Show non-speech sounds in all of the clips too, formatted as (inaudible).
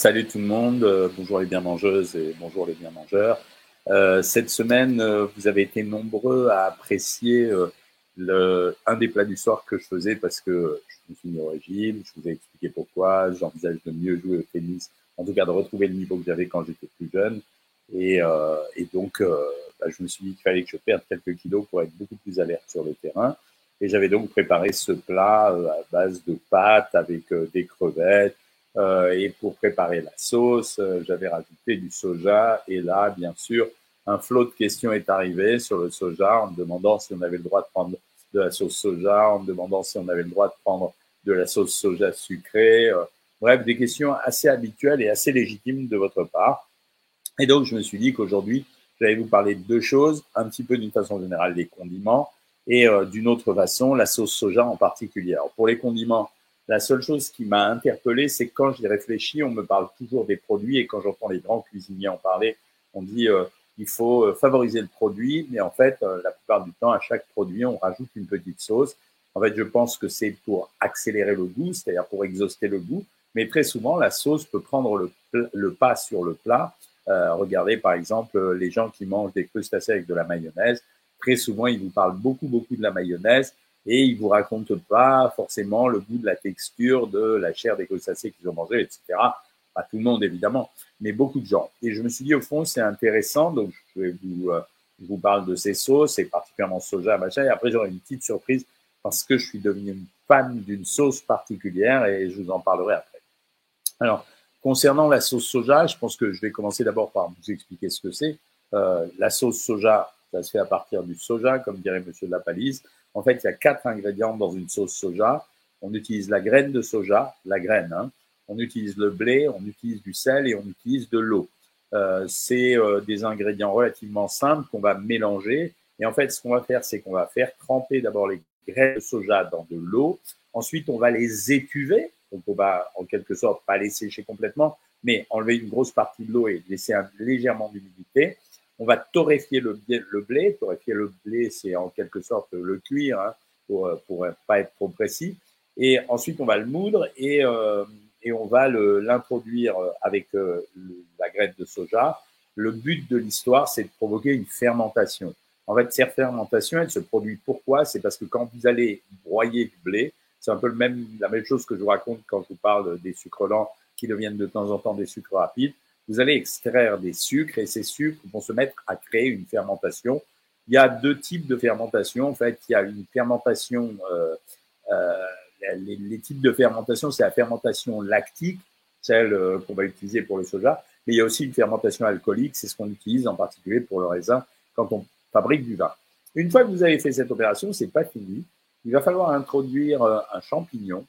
Salut tout le monde, euh, bonjour les bien mangeuses et bonjour les bien mangeurs. Euh, cette semaine, euh, vous avez été nombreux à apprécier un des plats du soir que je faisais parce que je me suis mis au régime, je vous ai expliqué pourquoi, j'envisage de mieux jouer au tennis, en tout cas de retrouver le niveau que j'avais quand j'étais plus jeune. Et, et donc, bah, je me suis dit qu'il fallait que je perde quelques kilos pour être beaucoup plus alerte sur le terrain. Et j'avais donc préparé ce plat à base de pâtes avec des crevettes, euh, et pour préparer la sauce, euh, j'avais rajouté du soja. Et là, bien sûr, un flot de questions est arrivé sur le soja en me demandant si on avait le droit de prendre de la sauce soja, en me demandant si on avait le droit de prendre de la sauce soja sucrée. Euh, bref, des questions assez habituelles et assez légitimes de votre part. Et donc, je me suis dit qu'aujourd'hui, j'allais vous parler de deux choses, un petit peu d'une façon générale des condiments et d'une autre façon la sauce soja en particulier. Alors, pour les condiments, la seule chose qui m'a interpellé, c'est quand j'y réfléchis, on me parle toujours des produits et quand j'entends les grands cuisiniers en parler, on dit euh, il faut euh, favoriser le produit, mais en fait, euh, la plupart du temps, à chaque produit, on rajoute une petite sauce. En fait, je pense que c'est pour accélérer le goût, c'est-à-dire pour exhauster le goût, mais très souvent, la sauce peut prendre le, le pas sur le plat. regardez par exemple les gens qui mangent des crustacés avec de la mayonnaise. Très souvent, ils vous parlent beaucoup, beaucoup de la mayonnaise et ils vous racontent pas forcément le goût de la texture de la chair des crustacés qu'ils ont mangé, etc. Pas tout le monde évidemment, mais beaucoup de gens. Et je me suis dit au fond c'est intéressant, donc je vais vous euh, vous parle de ces sauces et particulièrement soja, machin. Et après j'aurai une petite surprise parce que je suis devenu une fan d'une sauce particulière et je vous en parlerai après. Alors concernant la sauce soja, je pense que je vais commencer d'abord par vous expliquer ce que c'est. Euh, la sauce soja, ça se fait à partir du soja, comme dirait Monsieur de la Palise. En fait, il y a quatre ingrédients dans une sauce soja. On utilise la graine de soja, la graine. Hein. On utilise le blé, on utilise du sel et on utilise de l'eau. Euh, c'est euh, des ingrédients relativement simples qu'on va mélanger. Et en fait, ce qu'on va faire, c'est qu'on va faire tremper d'abord les graines de soja dans de l'eau. Ensuite, on va les étuver. Donc, on va en quelque sorte pas les sécher complètement, mais enlever une grosse partie de l'eau et laisser légèrement d'humidité. On va torréfier le, blé. Torréfier le blé, c'est en quelque sorte le cuire hein, pour pour pas être trop précis. Et ensuite, on va le moudre et euh, et on va l'introduire avec euh, la graine de soja. Le but de l'histoire, c'est de provoquer une fermentation. En fait, cette fermentation, elle se produit pourquoi? C'est parce que quand vous allez broyer du blé, c'est un peu le même, la même chose que je vous raconte quand je vous parle des sucres lents qui deviennent de temps en temps des sucres rapides vous allez extraire des sucres et ces sucres vont se mettre à créer une fermentation. Il y a deux types de fermentation. En fait, il y a une fermentation, euh, euh, les, types de fermentation, c'est la fermentation lactique, celle euh, qu'on va utiliser pour le soja, mais il y a aussi une fermentation alcoolique, c'est ce qu'on utilise en particulier pour le raisin quand on fabrique du vin. Une fois que vous avez fait cette opération, c'est pas fini. Il va falloir introduire un champignon.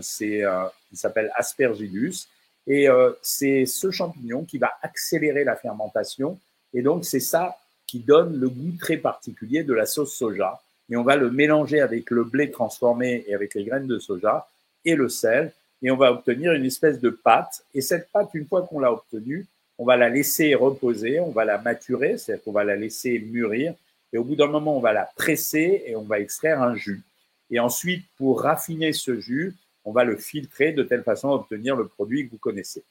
C'est, il s'appelle Aspergillus et euh, c'est ce champignon qui va accélérer la fermentation. Et donc, c'est ça qui donne le goût très particulier de la sauce soja. Et on va le mélanger avec le blé transformé et avec les graines de soja et le sel. Et on va obtenir une espèce de pâte. Et cette pâte, une fois qu'on l'a obtenue, on va la laisser reposer, on va la maturer, c'est-à-dire qu'on va la laisser mûrir. Et au bout d'un moment, on va la presser et on va extraire un jus. Et ensuite, pour raffiner ce jus, on va le filtrer de telle façon à obtenir le produit que vous connaissez.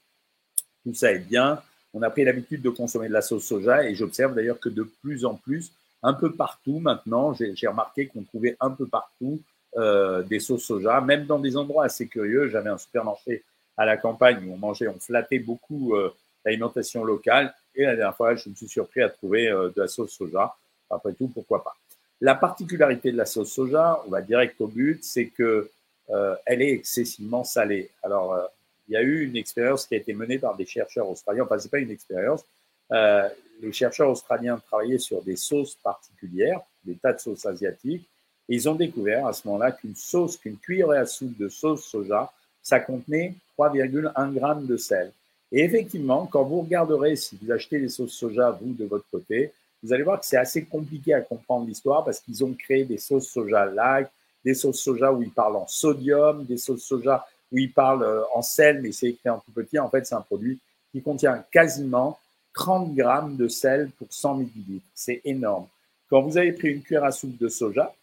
Tout ça est bien. On a pris l'habitude de consommer de la sauce soja et j'observe d'ailleurs que de plus en plus, un peu partout maintenant, j'ai remarqué qu'on trouvait un peu partout euh, des sauces soja, même dans des endroits assez curieux. J'avais un supermarché à la campagne où on mangeait, on flattait beaucoup euh, l'alimentation locale. Et la dernière fois, je me suis surpris à trouver euh, de la sauce soja. Après tout, pourquoi pas? La particularité de la sauce soja, on va direct au but, c'est que elle est excessivement salée. Alors, euh, il y a eu une expérience qui a été menée par des chercheurs australiens. Enfin, c'est pas une expérience. Euh, les chercheurs australiens travaillaient sur des sauces particulières, des tas de sauces asiatiques, et ils ont découvert à ce moment-là qu'une sauce, qu'une cuillerée à soupe de sauce soja, ça contenait 3,1 grammes de sel. Et effectivement, quand vous regarderez, si vous achetez des sauces soja, vous, de votre côté, vous allez voir que c'est assez compliqué à comprendre l'histoire parce qu'ils ont créé des sauces soja light, des sauces soja où ils parlent en sodium, des sauces soja où ils parlent euh, en sel, mais c'est écrit en tout petit. En fait, c'est un produit qui contient quasiment 30 grammes de sel pour 100 millilitres. C'est énorme. Quand vous avez pris une cuillère à soupe de soja,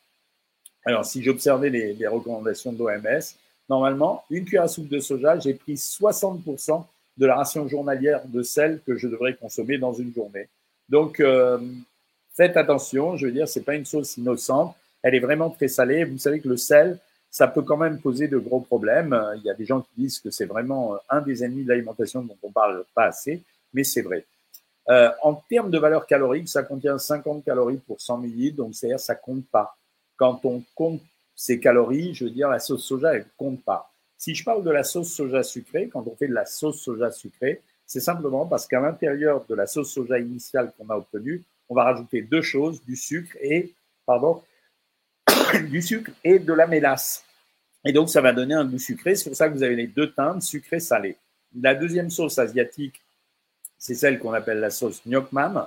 alors si j'observais les, les recommandations de l'OMS, normalement, une cuillère à soupe de soja, j'ai pris 60% de la ration journalière de sel que je devrais consommer dans une journée. Donc, euh, faites attention. Je veux dire, c'est pas une sauce innocente. Elle est vraiment très salée. Vous savez que le sel, ça peut quand même poser de gros problèmes. Il y a des gens qui disent que c'est vraiment un des ennemis de l'alimentation dont on parle pas assez, mais c'est vrai. Euh, en termes de valeur calorique, ça contient 50 calories pour 100 ml, donc c'est-à-dire ça compte pas. Quand on compte ces calories, je veux dire, la sauce soja, elle compte pas. Si je parle de la sauce soja sucrée, quand on fait de la sauce soja sucrée, c'est simplement parce qu'à l'intérieur de la sauce soja initiale qu'on a obtenue, on va rajouter deux choses, du sucre et, pardon, (laughs) du sucre et de la mélasse. Et donc, ça va donner un goût sucré. C'est pour ça que vous avez les deux teintes, sucré-salé. La deuxième sauce asiatique, c'est celle qu'on appelle la sauce Nyokmam.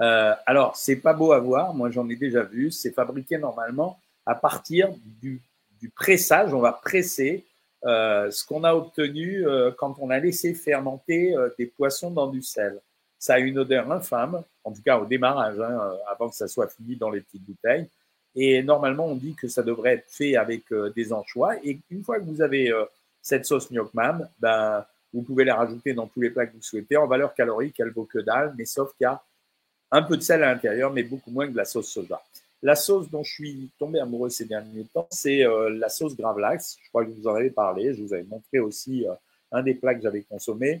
Euh, alors, c'est pas beau à voir. Moi, j'en ai déjà vu. C'est fabriqué normalement à partir du, pressage. On va presser euh, ce qu'on a obtenu euh, quand on a laissé fermenter euh, des poissons dans du sel. Ça a une odeur infâme, en tout cas au démarrage, hein, avant que ça soit fini dans les petites bouteilles. Et normalement, on dit que ça devrait être fait avec des anchois. Et une fois que vous avez cette sauce Nyokmam, ben, vous pouvez la rajouter dans tous les plats que vous souhaitez. En valeur calorique, elle vaut que dalle, mais sauf qu'il y a un peu de sel à l'intérieur, mais beaucoup moins que de la sauce soja. La sauce dont je suis tombé amoureux ces derniers temps, c'est euh, la sauce Gravlax. Je crois que vous en avez parlé. Je vous avais montré aussi euh, un des plats que j'avais consommé.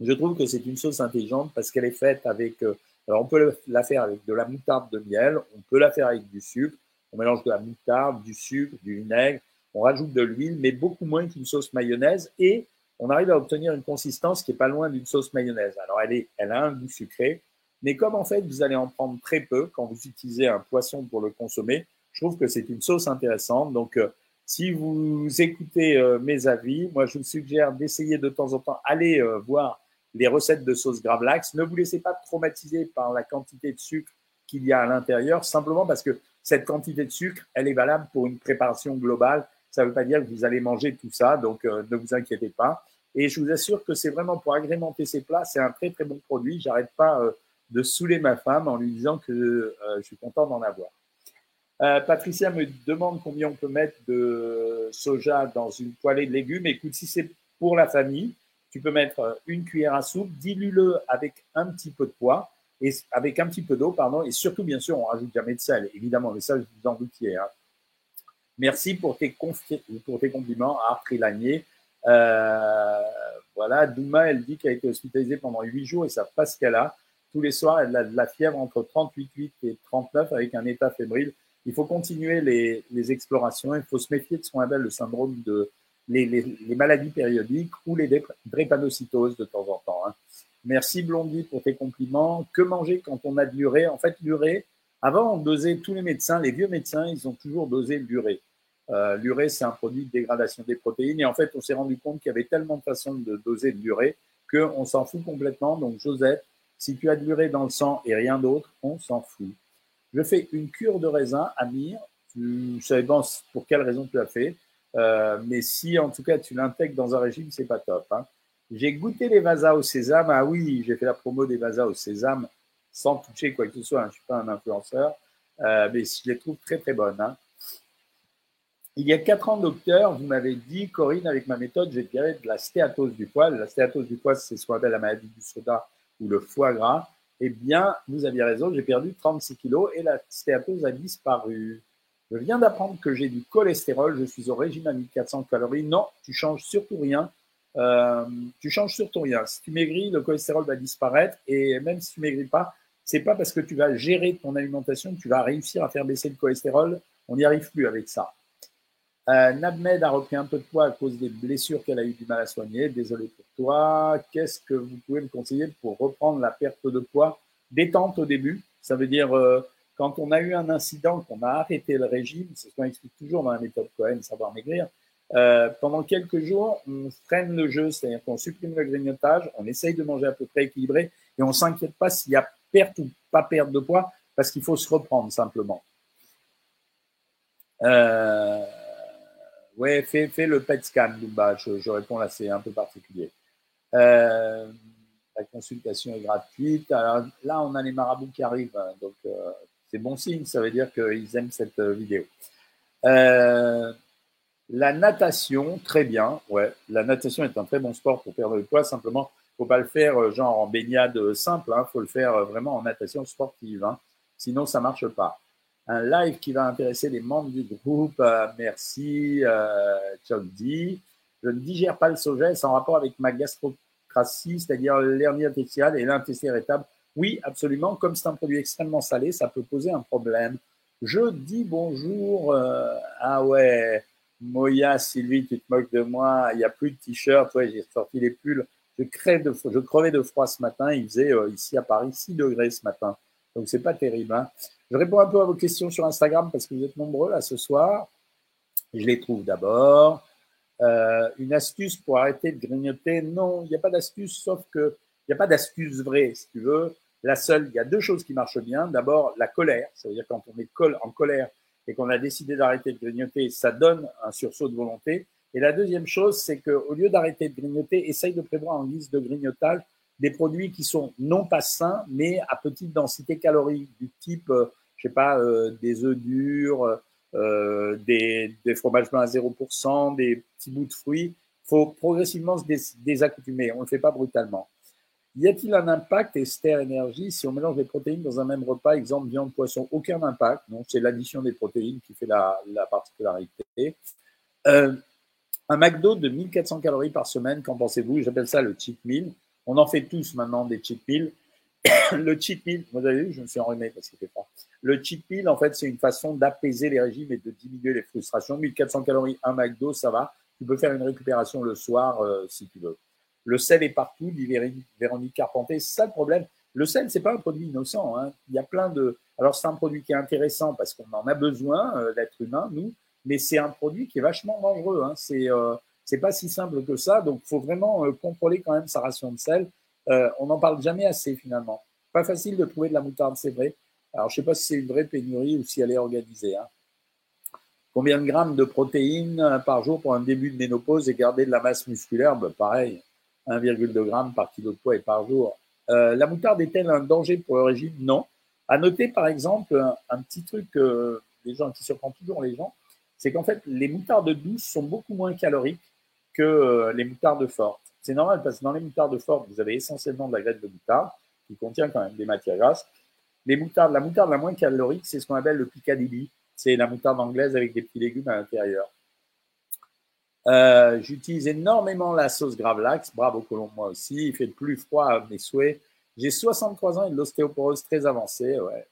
Je trouve que c'est une sauce intelligente parce qu'elle est faite avec. Euh, alors, on peut la faire avec de la moutarde de miel, on peut la faire avec du sucre. On mélange de la moutarde, du sucre, du vinaigre, on rajoute de l'huile, mais beaucoup moins qu'une sauce mayonnaise. Et on arrive à obtenir une consistance qui est pas loin d'une sauce mayonnaise. Alors, elle, est, elle a un goût sucré, mais comme en fait, vous allez en prendre très peu quand vous utilisez un poisson pour le consommer, je trouve que c'est une sauce intéressante. Donc, euh, si vous écoutez euh, mes avis, moi, je vous suggère d'essayer de temps en temps, aller euh, voir les recettes de sauce Gravlax. Ne vous laissez pas traumatiser par la quantité de sucre qu'il y a à l'intérieur, simplement parce que cette quantité de sucre, elle est valable pour une préparation globale. Ça ne veut pas dire que vous allez manger tout ça, donc ne vous inquiétez pas. Et je vous assure que c'est vraiment pour agrémenter ces plats, c'est un très très bon produit. J'arrête pas de saouler ma femme en lui disant que euh, je suis content d'en avoir. Euh, Patricia me demande combien on peut mettre de soja dans une poêlée de légumes. Écoute, si c'est pour la famille, tu peux mettre euh, une cuillère à soupe, dilue-le avec un petit peu de poids et avec un petit peu d'eau, pardon, et surtout, bien sûr, on rajoute jamais de sel, évidemment, mais ça, je vous en doutiez. Merci pour tes, compliments à Lanier. Euh, voilà, Douma, elle dit qu'elle a été hospitalisée pendant huit jours et ça passe qu'elle a tous les soirs, elle a de la fièvre entre 38,8 et 39 avec un état fébrile. Il faut continuer les, explorations. Il faut se méfier de ce qu'on appelle le syndrome de les, maladies périodiques ou les drépanocytoses de temps en temps. Hein. Merci Blondie pour tes compliments. Que manger quand on a de l'urée? En fait, l'urée, avant, on dosait tous les médecins, les vieux médecins, ils ont toujours dosé l'urée. Euh, l'urée, c'est un produit de dégradation des protéines. Et en fait, on s'est rendu compte qu'il y avait tellement de façons de doser de l'urée qu'on s'en fout complètement. Donc, Josette, si tu as de dans le sang et rien d'autre, on s'en fout. Je fais une cure de raisin, Amir. Tu savais pas pour quelle raison tu as fait? Euh, mais si en tout cas tu l'intègres dans un régime, c'est pas top. Hein. J'ai goûté les vasas au sésame. Ah oui, j'ai fait la promo des vasas au sésame sans toucher quoi que ce soit. Hein. Je suis pas un influenceur, euh, mais je les trouve très très bonnes. Hein. Il y a quatre ans, docteur, vous m'avez dit, Corinne, avec ma méthode, j'ai tiré de la stéatose du poil. La stéatose du poil, c'est ce qu'on appelle la maladie du soda ou le foie gras, eh bien, vous aviez raison, j'ai perdu 36 kilos et la stéatose a disparu. Je viens d'apprendre que j'ai du cholestérol, je suis au régime à 1400 calories. Non, tu changes surtout rien. Euh, tu changes surtout rien. Si tu maigris, le cholestérol va disparaître et même si tu maigris pas, c'est pas parce que tu vas gérer ton alimentation que tu vas réussir à faire baisser le cholestérol. On n'y arrive plus avec ça. Euh, Nabmed a repris un peu de poids à cause des blessures qu'elle a eu du mal à soigner. Désolé pour toi. Qu'est-ce que vous pouvez me conseiller pour reprendre la perte de poids Détente au début? Ça veut dire euh, quand on a eu un incident, qu'on a arrêté le régime, c'est ce qu'on explique toujours dans la méthode Cohen, savoir maigrir. Euh, pendant quelques jours, on freine le jeu, c'est-à-dire qu'on supprime le grignotage, on essaye de manger à peu près équilibré et on s'inquiète pas s'il y a perte ou pas perte de poids parce qu'il faut se reprendre simplement. Euh, oui, fais, le PET scan, Je, réponds là, c'est un peu particulier. Euh, la consultation est gratuite. Alors, là, on a les marabouts qui arrivent, hein, donc euh, c'est bon signe. Ça veut dire qu'ils aiment cette euh, vidéo. La natation, très bien. Ouais, la natation est un très bon sport pour perdre le poids. Simplement, faut pas le faire euh, genre en baignade simple. Hein. faut le faire euh, vraiment en natation sportive. Hein. Sinon, ça marche pas. Un live qui va intéresser les membres du groupe. Euh, merci, euh, dit. Je ne digère pas le soja. C'est en rapport avec ma gastrocratie, c'est-à-dire l'hernie intestinale et l'intestin irritable. Oui, absolument. Comme c'est un produit extrêmement salé, ça peut poser un problème. Je dis bonjour. ah ouais. Moya, Sylvie, tu te moques de moi, il n'y a plus de t-shirt, ouais, j'ai sorti les pulls. Je crevais de froid ce matin, il faisait euh, ici à Paris 6 degrés ce matin. Donc c'est pas terrible. Hein. Je réponds un peu à vos questions sur Instagram parce que vous êtes nombreux là ce soir. Je les trouve d'abord. Euh, une astuce pour arrêter de grignoter Non, il n'y a pas d'astuce, sauf que il n'y a pas d'astuce vraie, si tu veux. La seule, il y a deux choses qui marchent bien. D'abord, la colère. Ça veut dire quand on est en colère, et qu'on a décidé d'arrêter de grignoter, ça donne un sursaut de volonté. Et la deuxième chose, c'est qu'au lieu d'arrêter de grignoter, essaye de prévoir en guise de grignotage des produits qui sont non pas sains, mais à petite densité calorique, du type, euh, je sais pas, euh, des œufs durs, euh, des, des, fromages blancs à 0%, des petits bouts de fruits. Il faut progressivement se désaccoutumer, on ne le fait pas brutalement. Y a-t-il un impact Esther Énergie si on mélange les protéines dans un même repas, exemple viande, poisson Aucun impact. Non, c'est l'addition des protéines qui fait la, particularité. Euh, un McDo de 1400 calories par semaine, qu'en pensez-vous? J'appelle ça le cheat meal. On en fait tous maintenant des cheat meals. (coughs) le cheat meal, vous avez vu, je me suis enrhumé parce que c'était pas. Le cheat meal, en fait, c'est une façon d'apaiser les régimes et de diminuer les frustrations. 1400 calories, un McDo, ça va. Tu peux faire une récupération le soir euh, si tu veux. Le sel est partout, dit Véronique Carpentier. C'est ça le problème. Le sel, c'est pas un produit innocent. Hein. Il y a plein de. Alors, c'est un produit qui est intéressant parce qu'on en a besoin, euh, l'être humain, nous, mais c'est un produit qui est vachement dangereux. Hein. C'est euh, pas si simple que ça. Donc, il faut vraiment euh, contrôler quand même sa ration de sel. On n'en parle jamais assez finalement. Pas facile de trouver de la moutarde, c'est vrai. Alors, je sais pas si c'est une vraie pénurie ou si elle est organisée. Hein. Combien de grammes de protéines par jour pour un début de ménopause et garder de la masse musculaire? Ben, Pareil. 1,2 g par kilo de poids et par jour. Euh, la moutarde est-elle un danger pour le régime Non. À noter, par exemple, un, petit truc gens qui surprend toujours les gens, c'est qu'en fait, les moutardes douces sont beaucoup moins caloriques que euh, les moutardes fortes. C'est normal parce que dans les moutardes fortes, vous avez essentiellement de la graisse de moutarde qui contient quand même des matières grasses. Les moutardes, la moutarde la moins calorique, c'est ce qu'on appelle le Piccadilly. C'est la moutarde anglaise avec des petits légumes à l'intérieur. Euh, j'utilise énormément la sauce Gravlax. Bravo Colomb, moi aussi. Il fait plus froid à mes souhaits. J'ai 63 ans et de l'ostéoporose très avancée. Ouais.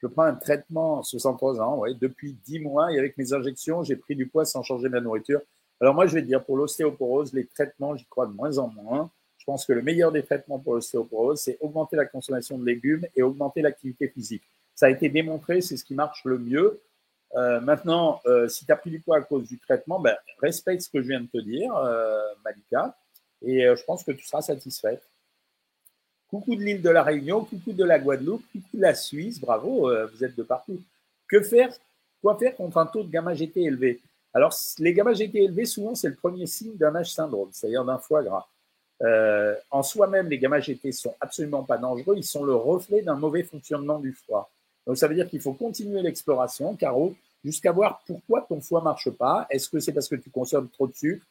Je prends un traitement 63 ans ouais, depuis 10 mois et avec mes injections, j'ai pris du poids sans changer ma nourriture. Alors moi, je vais dire, pour l'ostéoporose, les traitements, j'y crois de moins en moins. Je pense que le meilleur des traitements pour l'ostéoporose, c'est augmenter la consommation de légumes et augmenter l'activité physique. Ça a été démontré, c'est ce qui marche le mieux. Euh, maintenant, euh, si tu as pris du poids à cause du traitement, ben, respecte ce que je viens de te dire, euh, Malika, et je pense que tu seras satisfaite. Coucou de l'île de la Réunion, coucou de la Guadeloupe, coucou de la Suisse, bravo, vous êtes de partout. Que faire Quoi faire contre un taux de gamma GT élevé? Alors, les gamma GT élevés, souvent, c'est le premier signe d'un H syndrome, c'est-à-dire d'un foie gras. en soi-même, les gamma GT sont absolument pas dangereux, ils sont le reflet d'un mauvais fonctionnement du foie. Donc ça veut dire qu'il faut continuer l'exploration, Caro, jusqu'à voir pourquoi ton foie marche pas. Est-ce que c'est parce que tu consommes trop de sucre,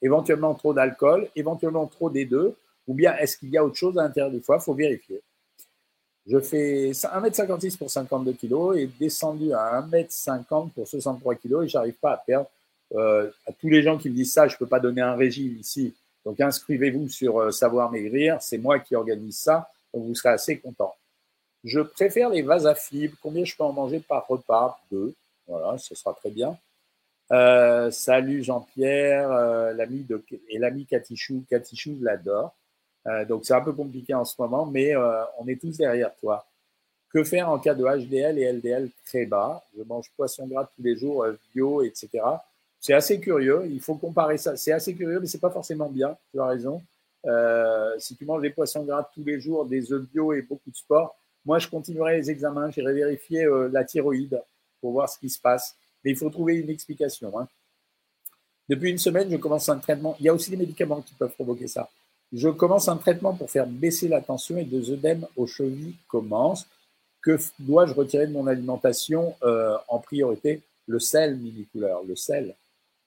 éventuellement trop d'alcool, éventuellement trop des deux, ou bien est-ce qu'il y a autre chose à l'intérieur du foie? Il faut vérifier. Je fais 1m56 pour 52 kg et descendu à 1m50 pour 63 kg et j'arrive pas à perdre. Euh, à tous les gens qui me disent ça, je peux pas donner un régime ici. Donc inscrivez-vous sur euh, Savoir Maigrir, c'est moi qui organise ça, donc vous serez assez content. Je préfère les vases à fibres. Combien je peux en manger par repas? Deux. Voilà, ce sera très bien. Euh, salut Jean-Pierre, euh, l'ami de et l'ami Katichou. Katichou, je l'adore. Euh, donc c'est un peu compliqué en ce moment, mais on est tous derrière toi. Que faire en cas de HDL et LDL très bas? Je mange poisson gras tous les jours, bio, etc. C'est assez curieux. Il faut comparer ça. C'est assez curieux, mais c'est pas forcément bien. Tu as raison. si tu manges des poissons gras tous les jours, des œufs bio et beaucoup de sport, moi, je continuerai les examens, j'irai vérifier euh, la thyroïde pour voir ce qui se passe. Mais il faut trouver une explication. Hein. Depuis une semaine, je commence un traitement. Il y a aussi des médicaments qui peuvent provoquer ça. Je commence un traitement pour faire baisser la tension et deux œdèmes aux chevilles commencent. Que dois-je retirer de mon alimentation euh, en priorité? Le sel, mini couleur, le sel.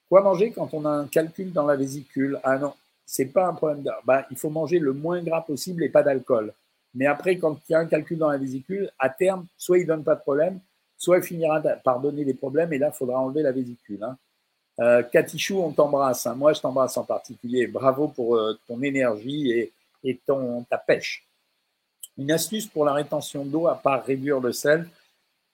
Quoi manger quand on a un calcul dans la vésicule? Ah non, c'est pas un problème. De... Bah, il faut manger le moins gras possible et pas d'alcool. Mais après, quand il y a un calcul dans la vésicule, à terme, soit il donne pas de problème, soit il finira par donner des problèmes et là, il faudra enlever la vésicule. Hein. Euh, Katichou, on t'embrasse. Hein. Moi, je t'embrasse en particulier. Bravo pour euh, ton énergie et, et ton, ta pêche. Une astuce pour la rétention d'eau, à part réduire le sel,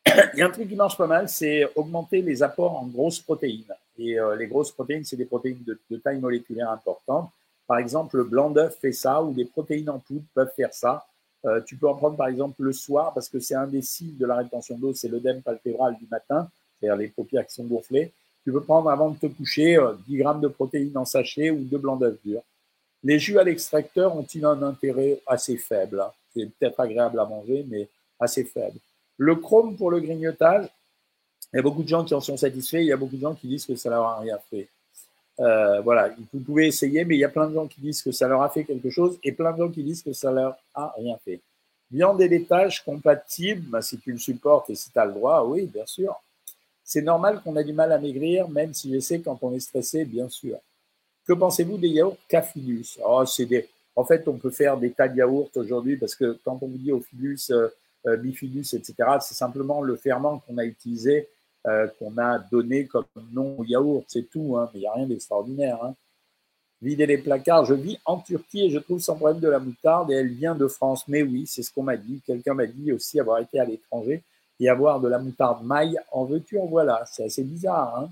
(coughs) il y a un truc qui marche pas mal, c'est augmenter les apports en grosses protéines. Et euh, les grosses protéines, c'est des protéines de, taille moléculaire importante. Par exemple, le blanc d'œuf fait ça, ou des protéines en poudre peuvent faire ça. Euh, tu peux en prendre par exemple le soir, parce que c'est un des signes de la rétention d'eau, c'est l'œdème palpébral du matin, c'est-à-dire les paupières qui sont gonflées. Tu peux prendre avant de te coucher 10 euh, grammes de protéines en sachet ou de blanc d'œuf dur. Les jus à l'extracteur ont-ils un intérêt assez faible? Hein C'est peut-être agréable à manger, mais assez faible. Le chrome pour le grignotage, il y a beaucoup de gens qui en sont satisfaits, il y a beaucoup de gens qui disent que ça leur a rien fait. Euh, voilà, vous pouvez essayer, mais il y a plein de gens qui disent que ça leur a fait quelque chose et plein de gens qui disent que ça leur a rien fait. Viande et laitage compatibles, bah, si tu le supportes et si tu as le droit, oui, bien sûr. C'est normal qu'on a du mal à maigrir, même si je sais quand on est stressé, bien sûr. Que pensez-vous des yaourts Cafilus? Oh, des... En fait, on peut faire des tas de yaourts aujourd'hui parce que quand on vous dit Ophilus, euh, euh, Bifidus, etc., c'est simplement le ferment qu'on a utilisé euh, qu'on a donné comme nom yaourt, c'est tout, hein, mais il n'y a rien d'extraordinaire. Hein. Vider les placards, je vis en Turquie et je trouve sans problème de la moutarde et elle vient de France. Mais oui, c'est ce qu'on m'a dit. Quelqu'un m'a dit aussi avoir été à l'étranger et avoir de la moutarde maille. En veux-tu, en voilà. C'est assez bizarre. Hein.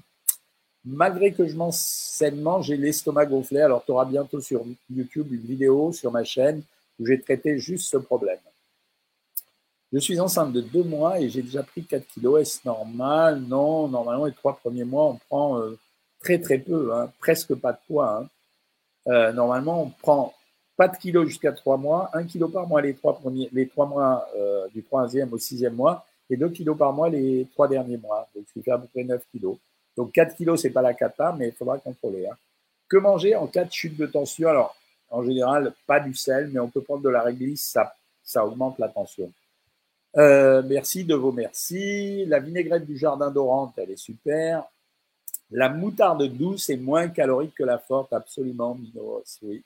Malgré que je mange sainement, j'ai l'estomac gonflé. Alors, tu auras bientôt sur YouTube une vidéo sur ma chaîne où j'ai traité juste ce problème. Je suis enceinte de deux mois et j'ai déjà pris 4 kilos. Est-ce normal? Non, normalement, les trois premiers mois, on prend euh, très très peu, hein, presque pas de poids. Hein. Euh, normalement, on prend pas de kilos jusqu'à trois mois, un kilo par mois les trois, premiers, les trois mois euh, du troisième au sixième mois et deux kilos par mois les trois derniers mois. Donc, qui fait à peu près 9 kilos. Donc, 4 kilos, c'est pas la cata, mais il faudra contrôler. Hein. Que manger en cas de chute de tension? Alors, en général, pas du sel, mais on peut prendre de la réglisse, ça, ça augmente la tension. Euh, merci de vos merci. La vinaigrette du jardin d'Orante, elle est super. La moutarde douce est moins calorique que la forte, absolument, Minos, oui.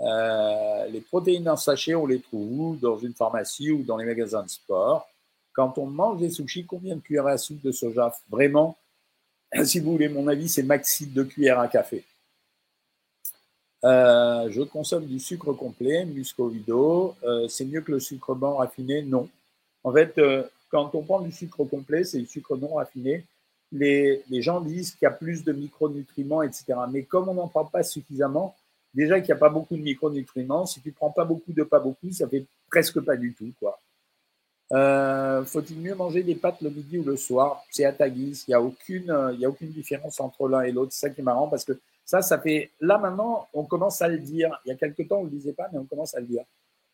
Euh, les protéines en sachet, on les trouve Dans une pharmacie ou dans les magasins de sport. Quand on mange des sushis, combien de cuillères à soupe de soja? Vraiment, (clears throat) si vous voulez mon avis, c'est maxi de cuillères à café. Euh, je consomme du sucre complet, muscovido. C'est mieux que le sucre blanc raffiné? Non. En fait, euh, quand on prend du sucre complet, c'est du sucre non raffiné. Les, gens disent qu'il y a plus de micronutriments, etc. Mais comme on n'en prend pas suffisamment, déjà qu'il n'y a pas beaucoup de micronutriments, si tu prends pas beaucoup de pas beaucoup, ça fait presque pas du tout, quoi. Faut-il mieux manger des pâtes le midi ou le soir? C'est à ta guise. Il n'y a aucune, y a aucune différence entre l'un et l'autre. C'est ça qui est marrant parce que ça, ça fait. Là, maintenant, on commence à le dire. Il y a quelques temps, on ne le disait pas, mais on commence à le dire.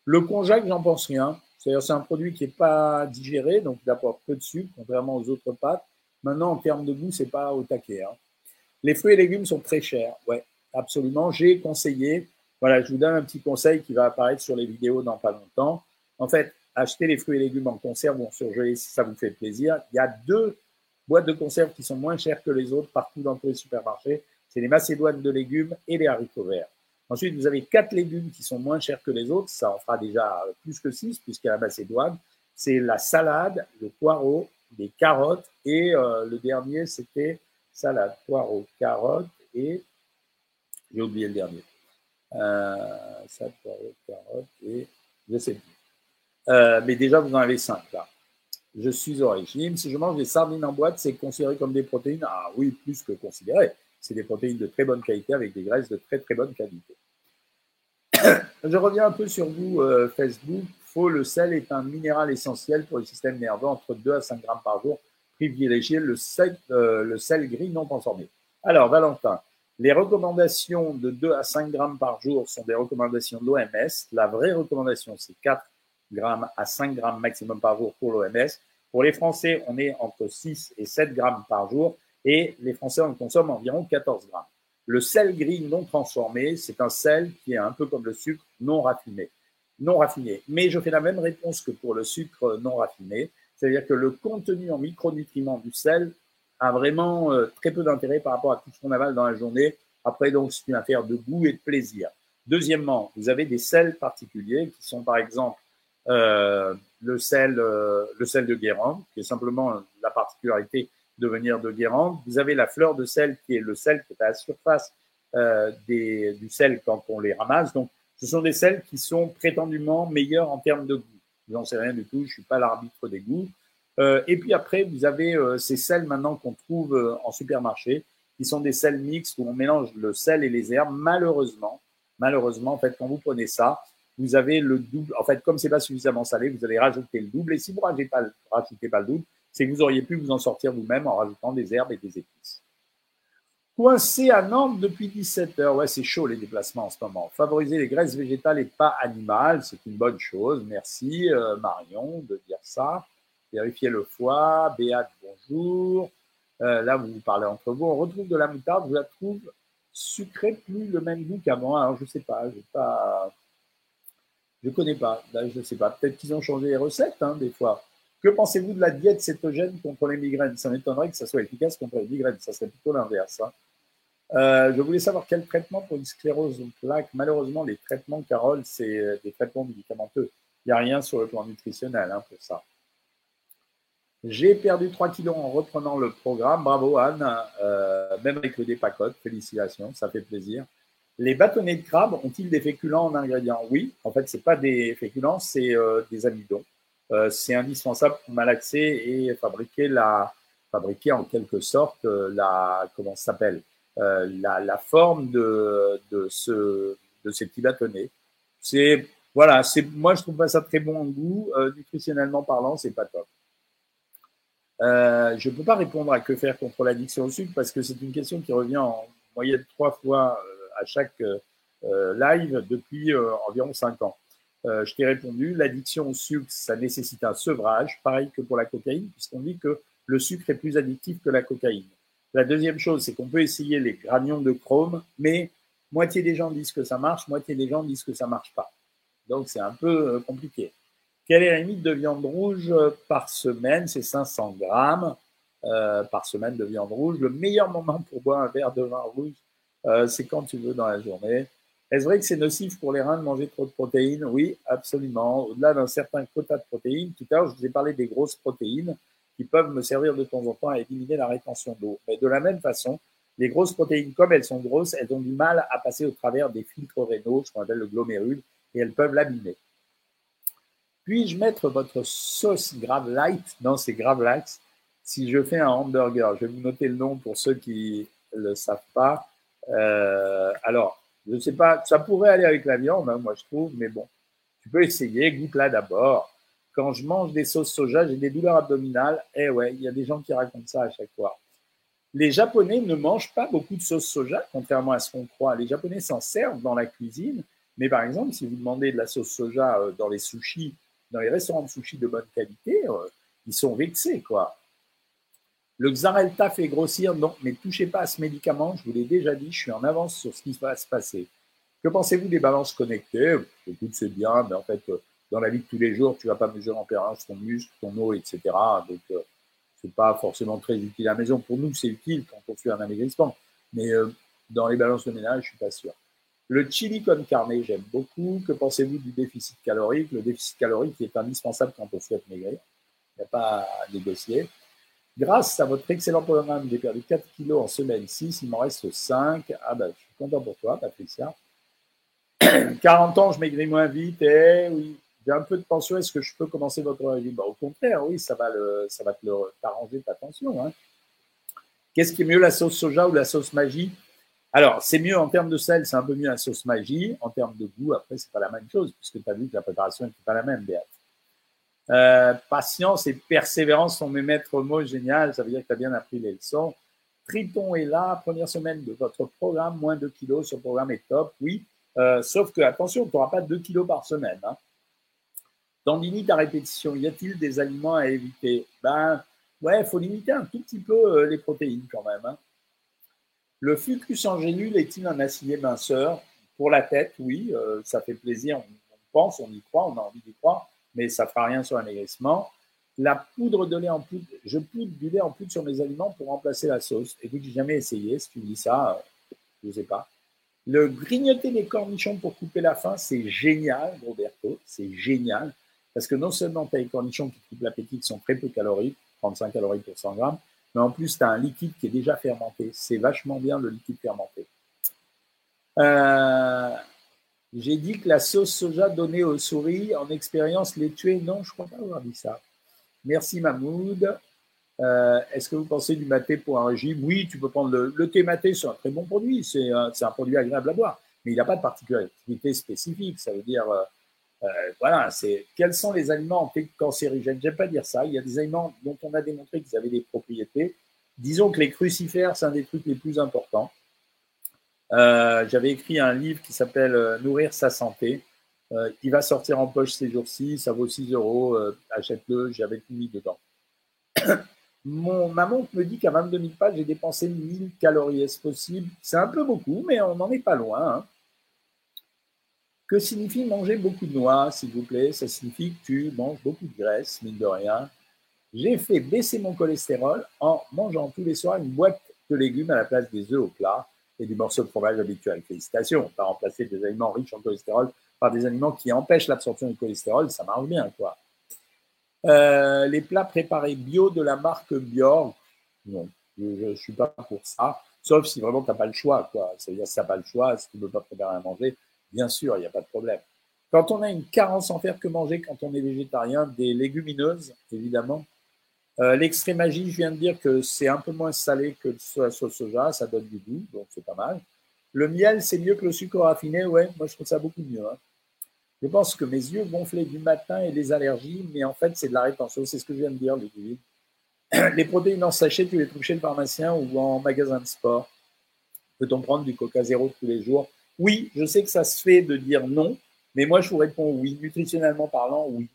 Le konjac, j'en pense rien. C'est-à-dire, c'est un produit qui n'est pas digéré, donc il apporte peu de sucre, contrairement aux autres pâtes. Maintenant, en termes de goût, c'est pas au taquet. Hein. Les fruits et légumes sont très chers. Ouais, absolument. J'ai conseillé. Voilà, je vous donne un petit conseil qui va apparaître sur les vidéos dans pas longtemps. En fait, achetez les fruits et légumes en conserve ou en surgelé si ça vous fait plaisir. Il y a deux boîtes de conserve qui sont moins chères que les autres partout dans tous les supermarchés c'est les macédoines de légumes et les haricots verts. Ensuite, vous avez quatre légumes qui sont moins chers que les autres. Ça en fera déjà plus que six, a la macédoine. C'est la salade, le poireau, les carottes et euh, le dernier, c'était salade, poireau, carotte et j'ai oublié le dernier. Euh, salade, poireau, carotte et je sais plus. Euh, mais déjà, vous en avez cinq là. Je suis au régime. Si je mange des sardines en boîte, c'est considéré comme des protéines Ah oui, plus que considéré c'est des protéines de très bonne qualité avec des graisses de très très bonne qualité. (coughs) Je reviens un peu sur vous, euh, Facebook. Faux, le sel est un minéral essentiel pour le système nerveux entre 2 à 5 grammes par jour. Privilégiez le sel, euh, le sel gris non transformé. Alors, Valentin, les recommandations de 2 à 5 grammes par jour sont des recommandations de l'OMS. La vraie recommandation, c'est 4 grammes à 5 grammes maximum par jour pour l'OMS. Pour les Français, on est entre 6 et 7 grammes par jour et les Français en consomment environ 14 grammes. Le sel gris non transformé, c'est un sel qui est un peu comme le sucre non raffiné. Non raffiné. Mais je fais la même réponse que pour le sucre non raffiné, c'est-à-dire que le contenu en micronutriments du sel a vraiment euh, très peu d'intérêt par rapport à tout ce qu'on avale dans la journée. Après, donc, c'est une affaire de goût et de plaisir. Deuxièmement, vous avez des sels particuliers qui sont par exemple euh, le, sel, euh, le sel de Guérande, qui est simplement la particularité de venir de Guérande. Vous avez la fleur de sel qui est le sel qui est à la surface euh, des, du sel quand on les ramasse. Donc, ce sont des sels qui sont prétendument meilleurs en termes de goût. Je n'en sais rien du tout, je suis pas l'arbitre des goûts. Euh, et puis après, vous avez euh, ces sels maintenant qu'on trouve en supermarché, qui sont des sels mixtes où on mélange le sel et les herbes. Malheureusement, malheureusement, en fait, quand vous prenez ça, vous avez le double. En fait, comme c'est pas suffisamment salé, vous allez rajouter le double. Et si vous rajoutez pas, rajoutez pas le double, c'est que vous auriez pu vous en sortir vous-même en rajoutant des herbes et des épices. Coincé à Nantes depuis 17 heures. Ouais, c'est chaud les déplacements en ce moment. Favoriser les graisses végétales et pas animales, c'est une bonne chose. Merci Marion de dire ça. Vérifiez le foie. Béat, bonjour. Euh, là, vous vous parlez entre vous. On retrouve de la moutarde. Je la trouve sucrée, plus le même goût qu'avant. Alors, je sais pas. Je pas. Je connais pas. Là, je sais pas. Peut-être qu'ils ont changé les recettes, hein, des fois. Que pensez-vous de la diète cétogène contre les migraines? Ça m'étonnerait que ça soit efficace contre les migraines. Ça serait plutôt l'inverse. Hein. Euh, je voulais savoir quel traitement pour une sclérose en plaques. Malheureusement, les traitements, Carole, c'est euh, des traitements médicamenteux. Il n'y a rien sur le plan nutritionnel hein, pour ça. J'ai perdu 3 kilos en reprenant le programme. Bravo Anne, euh, même avec le dépacote, félicitations, ça fait plaisir. Les bâtonnets de crabe ont-ils des féculents en ingrédients? Oui, en fait, ce n'est pas des féculents, c'est des amidons. Euh, c'est indispensable pour malaxer et fabriquer, la, fabriquer en quelque sorte la, comment s'appelle, la, la, forme de, de, ce, de ces petits bâtonnets. C'est, voilà, c'est, moi je trouve pas ça très bon en goût. nutritionnellement parlant, c'est pas top. Euh, je ne peux pas répondre à que faire contre l'addiction au sucre parce que c'est une question qui revient en moyenne trois fois euh, à chaque euh, live depuis environ cinq ans. Je t'ai répondu, l'addiction au sucre, ça nécessite un sevrage, pareil que pour la cocaïne, puisqu'on dit que le sucre est plus addictif que la cocaïne. La deuxième chose, c'est qu'on peut essayer les granions de chrome, mais moitié des gens disent que ça marche, moitié des gens disent que ça marche pas. Donc c'est un peu compliqué. Quelle est la limite de viande rouge par semaine? C'est 500 grammes euh, par semaine de viande rouge. Le meilleur moment pour boire un verre de vin rouge, euh, c'est quand tu veux dans la journée. Est-ce vrai que c'est nocif pour les reins de manger trop de protéines? Oui, absolument. Au-delà d'un certain quota de protéines, tout à l'heure, je vous ai parlé des grosses protéines qui peuvent me servir de temps en temps à éliminer la rétention d'eau. Mais de la même façon, les grosses protéines, comme elles sont grosses, elles ont du mal à passer au travers des filtres rénaux, ce qu'on appelle le glomérule, et elles peuvent l'abîmer. Puis-je mettre votre sauce Grave Light dans ces Grave si je fais un hamburger Je vais vous noter le nom pour ceux qui ne le savent pas. Euh, alors, je ne sais pas, ça pourrait aller avec la viande, hein, moi je trouve, mais bon, tu peux essayer, goûte-la d'abord. Quand je mange des sauces soja, j'ai des douleurs abdominales. Eh ouais, il y a des gens qui racontent ça à chaque fois. Les Japonais ne mangent pas beaucoup de sauce soja, contrairement à ce qu'on croit. Les Japonais s'en servent dans la cuisine, mais par exemple, si vous demandez de la sauce soja euh, dans les sushis dans les restaurants de sushi de bonne qualité, euh, ils sont vexés, quoi. Le Xarelta fait grossir, non, mais touchez pas à ce médicament, je vous l'ai déjà dit, je suis en avance sur ce qui va se passer. Que pensez-vous des balances connectées? Écoute, c'est bien, mais en fait, euh, dans la vie de tous les jours, tu vas pas mesurer en permanence ton muscle, ton eau, etc. Donc, euh, c'est pas forcément très utile à la maison. Pour nous, c'est utile quand on fait un amaigrissement. Mais dans les balances de ménage, je suis pas sûr. Le chili con carne, j'aime beaucoup. Que pensez-vous du déficit calorique? Le déficit calorique est indispensable quand on souhaite maigrir. Il n'y a pas à négocier. Grâce à votre excellent programme, j'ai perdu 4 kilos en semaine 6, il m'en reste 5. Ah ben, je suis content pour toi, Patricia. (clears throat) 40 ans, je maigris moins vite. Oui, j'ai un peu de tension. Est-ce que je peux commencer votre régime? Bah, Au contraire, oui, ça va, le, ça va t'arranger ta tension. Hein. Qu'est-ce qui est mieux, la sauce soja ou la sauce magie? Alors, c'est mieux en termes de sel, c'est un peu mieux la sauce magie. En termes de goût, après, c'est pas la même chose, puisque tu as vu que la préparation n'est pas la même, Béat. Euh, patience et persévérance sont mes maîtres mots génial. Ça veut dire que tu as bien appris les leçons. Triton est là, première semaine de votre programme, moins 2 kilos. Ce programme est top, oui. Euh, sauf que, attention, tu n'auras pas 2 kilos par semaine. Dans limite à répétition, y a-t-il des aliments à éviter? Ben, ouais, il faut limiter un tout petit peu euh, les protéines quand même. Hein. Le fucus en est-il un acier minceur? Pour la tête, oui, ça fait plaisir, on, pense, on y croit, on a envie d'y croire, mais ça ne fera rien sur l'amaigrissement. la poudre de lait en poudre, je poudre du lait en poudre sur mes aliments pour remplacer la sauce. Écoute, j'ai jamais essayé. Si tu dis ça, je ne sais pas. Le grignoter des cornichons pour couper la faim, c'est génial, Roberto. C'est génial. Parce que non seulement tu as les cornichons qui coupent l'appétit, qui sont très peu caloriques, 35 calories pour 100 grammes, mais en plus, tu as un liquide qui est déjà fermenté. C'est vachement bien le liquide fermenté. Euh, j'ai dit que la sauce soja donnée aux souris en expérience les tuait. Non, je ne crois pas avoir dit ça. Merci Mahmoud. Euh, est-ce que vous pensez du maté pour un régime? Oui, tu peux prendre le, thé maté, c'est un très bon produit, c'est un, produit agréable à boire, mais il n'a pas de particularité spécifique. Ça veut dire, euh, euh, voilà, c'est quels sont les aliments cancérigènes J'aime pas dire ça. Il y a des aliments dont on a démontré qu'ils avaient des propriétés. Disons que les crucifères, c'est un des trucs les plus importants. J'avais écrit un livre qui s'appelle Nourrir sa santé. il va sortir en poche ces jours-ci, ça vaut 6 euros, achète-le, j'avais tout mis dedans. (coughs) Mon, ma montre me dit qu'à 22 000 pages, j'ai dépensé 1000 calories. Est-ce possible? C'est un peu beaucoup, mais on n'en est pas loin. Hein. Que signifie manger beaucoup de noix, s'il vous plaît? Ça signifie que tu manges beaucoup de graisse, mine de rien. J'ai fait baisser mon cholestérol en mangeant tous les soirs une boîte de légumes à la place des œufs au plat et du morceau de fromage habituel. Félicitations, on va remplacer des aliments riches en cholestérol par des aliments qui empêchent l'absorption du cholestérol, ça marche bien, quoi. Euh, les plats préparés bio de la marque Bjorg, non, je ne suis pas pour ça. Sauf si vraiment tu n'as pas le choix. Quoi. C'est-à-dire, si tu n'as pas le choix, si tu ne veux pas préparer à manger, bien sûr, il n'y a pas de problème. Quand on a une carence en fer que manger quand on est végétarien, des légumineuses, évidemment. Euh, L'extrait je viens de dire que c'est un peu moins salé que la sauce soja, ça donne du goût, donc c'est pas mal. Le miel, c'est mieux que le sucre raffiné, ouais, moi je trouve ça beaucoup mieux. Hein. Je pense que mes yeux gonflaient du matin et les allergies, mais en fait, c'est de la rétention. C'est ce que je viens de dire. (clears throat) Les protéines en sachet, tu les trouves chez le pharmacien ou en magasin de sport. Peut-on prendre du coca zéro tous les jours? Oui, je sais que ça se fait de dire non, mais moi, je vous réponds oui. Nutritionnellement parlant, oui.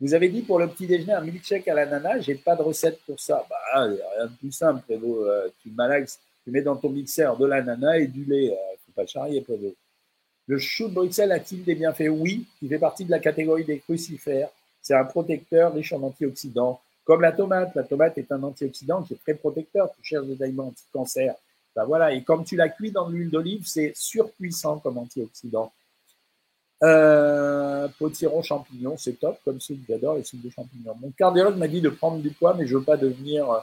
Vous avez dit pour le petit déjeuner un milkshake à l'ananas, j'ai pas de recette pour ça. Bah, rien de plus simple, euh, tu malaxes, tu mets dans ton mixeur de l'ananas et du lait. Euh, faut pas charrier, Prévost. Le chou de Bruxelles a-t-il des bienfaits? Oui, il fait partie de la catégorie des crucifères. C'est un protecteur riche en antioxydants. Comme la tomate, la tomate est un antioxydant qui est très protecteur. Tu cherches des aliments anti-cancer. Ben voilà. Et comme tu la cuis dans l'huile d'olive, c'est surpuissant comme antioxydant. Euh, potiron champignon, c'est top comme soupe. J'adore les soupes de champignons. Mon cardiologue m'a dit de prendre du poids, mais je veux pas devenir. Euh,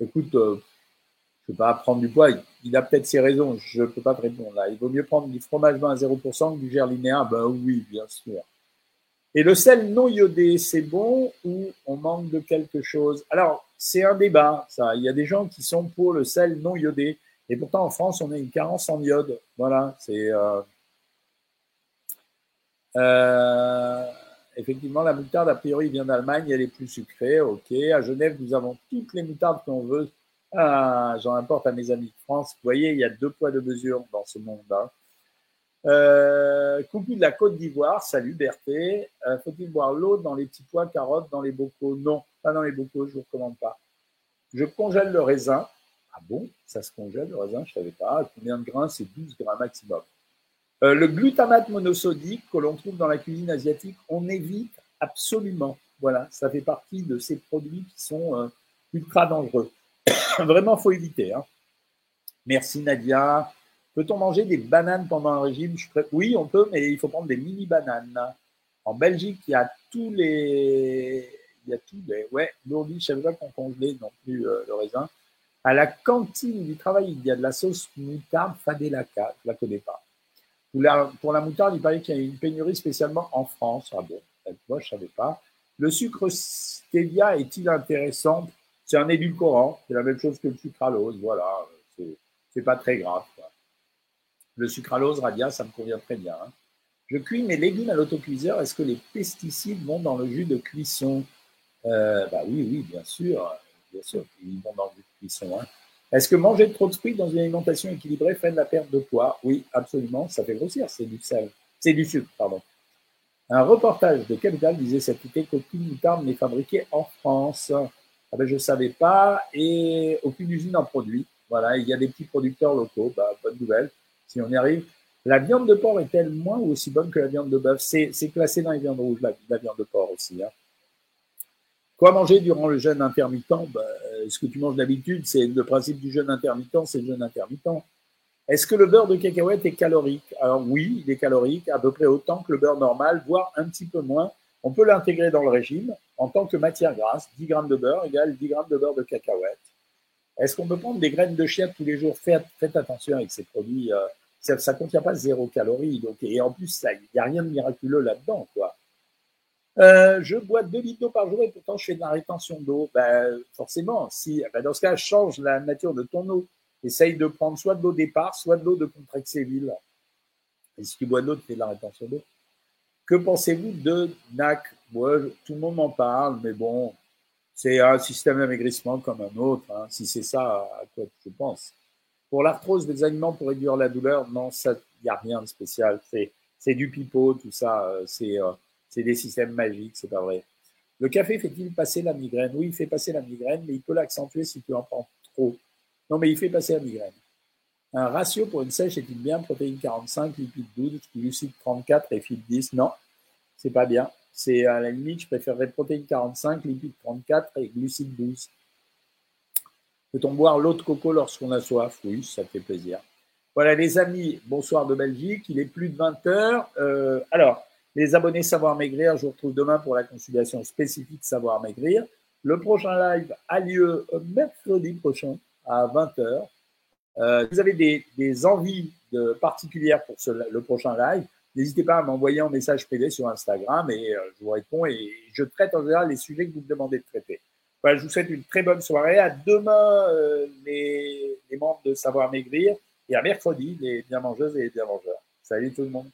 écoute, euh, ne peux pas prendre du poids. Il, a peut-être ses raisons. Je ne peux pas te répondre là. Il vaut mieux prendre du fromage blanc à 0% que du gerlinéa. Ben oui, bien sûr. Et le sel non iodé, c'est bon ou on manque de quelque chose? Alors, c'est un débat, ça. Il y a des gens qui sont pour le sel non iodé. Et pourtant, en France, on a une carence en iode. Voilà, c'est. Euh, euh, effectivement, la moutarde, a priori, vient d'Allemagne, elle est plus sucrée. Ok. À Genève, nous avons toutes les moutardes qu'on veut ah, j'en importe à mes amis de France. Vous voyez, il y a deux poids, deux mesures dans ce monde. là Euh, coucou de la Côte d'Ivoire, salut Berthé. Euh, faut-il boire l'eau dans les petits pois, carottes, dans les bocaux? Non, pas dans les bocaux, je ne vous recommande pas. Je congèle le raisin. Ah bon? Ça se congèle le raisin? Je ne savais pas. Combien de grains? C'est 12 grammes maximum. Euh, le glutamate monosodique que l'on trouve dans la cuisine asiatique, on évite absolument. Voilà, ça fait partie de ces produits qui sont euh, ultra dangereux. (coughs) Vraiment, faut éviter. Hein. Merci Nadia. Peut-on manger des bananes pendant un régime? Oui, on peut, mais il faut prendre des mini bananes. En Belgique, il y a tous les, il y a tous les, ouais, lourdis, je savais pas qu'on congelait non plus euh, le raisin. À la cantine du travail, il y a de la sauce moutarde Fadelaka, je la connais pas. Pour la, moutarde, il paraît qu'il y a une pénurie spécialement en France. Ah bon, moi, je ne savais pas. Le sucre stevia est-il intéressant? C'est un édulcorant, c'est la même chose que le sucralose, voilà, c'est pas très grave. Le sucralose radia, ça me convient très bien. Hein. Je cuis mes légumes à l'autocuiseur. Est-ce que les pesticides vont dans le jus de cuisson? Euh, Bah oui, oui, bien sûr, bien sûr, ils vont dans le jus de cuisson. Hein. Est-ce que manger trop de fruits dans une alimentation équilibrée fait de la perte de poids? Oui, absolument, ça fait grossir, c'est du sel, c'est du sucre, pardon. Un reportage de Capital disait cet été qu'aucune moutarde n'est fabriquée en France. Ah ben, je ne savais pas et aucune usine en produit. Voilà, il y a des petits producteurs locaux. Bah, bonne nouvelle, si on y arrive. La viande de porc est-elle moins ou aussi bonne que la viande de bœuf? C'est classé dans les viandes rouges, la, viande de porc aussi. Hein. Quoi manger durant le jeûne intermittent? Ben, Ce que tu manges d'habitude, c'est le principe du jeûne intermittent, c'est le jeûne intermittent. Est-ce que le beurre de cacahuète est calorique? Alors oui, il est calorique, à peu près autant que le beurre normal, voire un petit peu moins. On peut l'intégrer dans le régime en tant que matière grasse. 10 grammes de beurre égale 10 grammes de beurre de cacahuète. Est-ce qu'on peut prendre des graines de chia tous les jours? Faites, attention avec ces produits. Euh, ça ne contient pas zéro calorie. Donc, et en plus, il n'y a rien de miraculeux là-dedans. quoi. Euh, je bois 2 litres d'eau par jour et pourtant je fais de la rétention d'eau. Ben, forcément, si, ben, dans ce cas, change la nature de ton eau. Essaye de prendre soit de l'eau départ, soit de l'eau de Contrexéville. Et si tu bois de l'eau, tu fais de la rétention d'eau. Que pensez-vous de NAC Tout le monde m'en parle, mais bon, c'est un système d'amaigrissement comme un autre. Hein. si c'est ça à quoi je pense. Pour l'arthrose des aliments pour réduire la douleur, non, il n'y a rien de spécial. C'est du pipeau, tout ça. Euh, euh, c'est des systèmes magiques, c'est pas vrai. Le café fait-il passer la migraine? Oui, il fait passer la migraine, mais il peut l'accentuer si tu en prends trop. Non, mais il fait passer la migraine. Un ratio pour une sèche est-il bien? Protéines 45, lipides 12, glucides 34 et fil 10 Non, c'est pas bien. C'est à la limite, je préférerais protéines 45, lipides 34 et glucides 12. Peut-on boire l'eau de coco lorsqu'on a soif? Oui, ça fait plaisir. Voilà les amis, bonsoir de Belgique. Il est plus de 20 heures. Euh, alors, les abonnés Savoir Maigrir, je vous retrouve demain pour la consultation spécifique Savoir Maigrir. Le prochain live a lieu mercredi prochain à 20h. Euh, vous avez des, envies particulières pour le prochain live, n'hésitez pas à m'envoyer un message privé sur Instagram et euh, je vous réponds et je traite en général les sujets que vous me demandez de traiter. Voilà, je vous souhaite une très bonne soirée. À demain, euh, les, les membres de Savoir Maigrir et à mercredi, les bien mangeuses et les bien mangeurs. Salut tout le monde.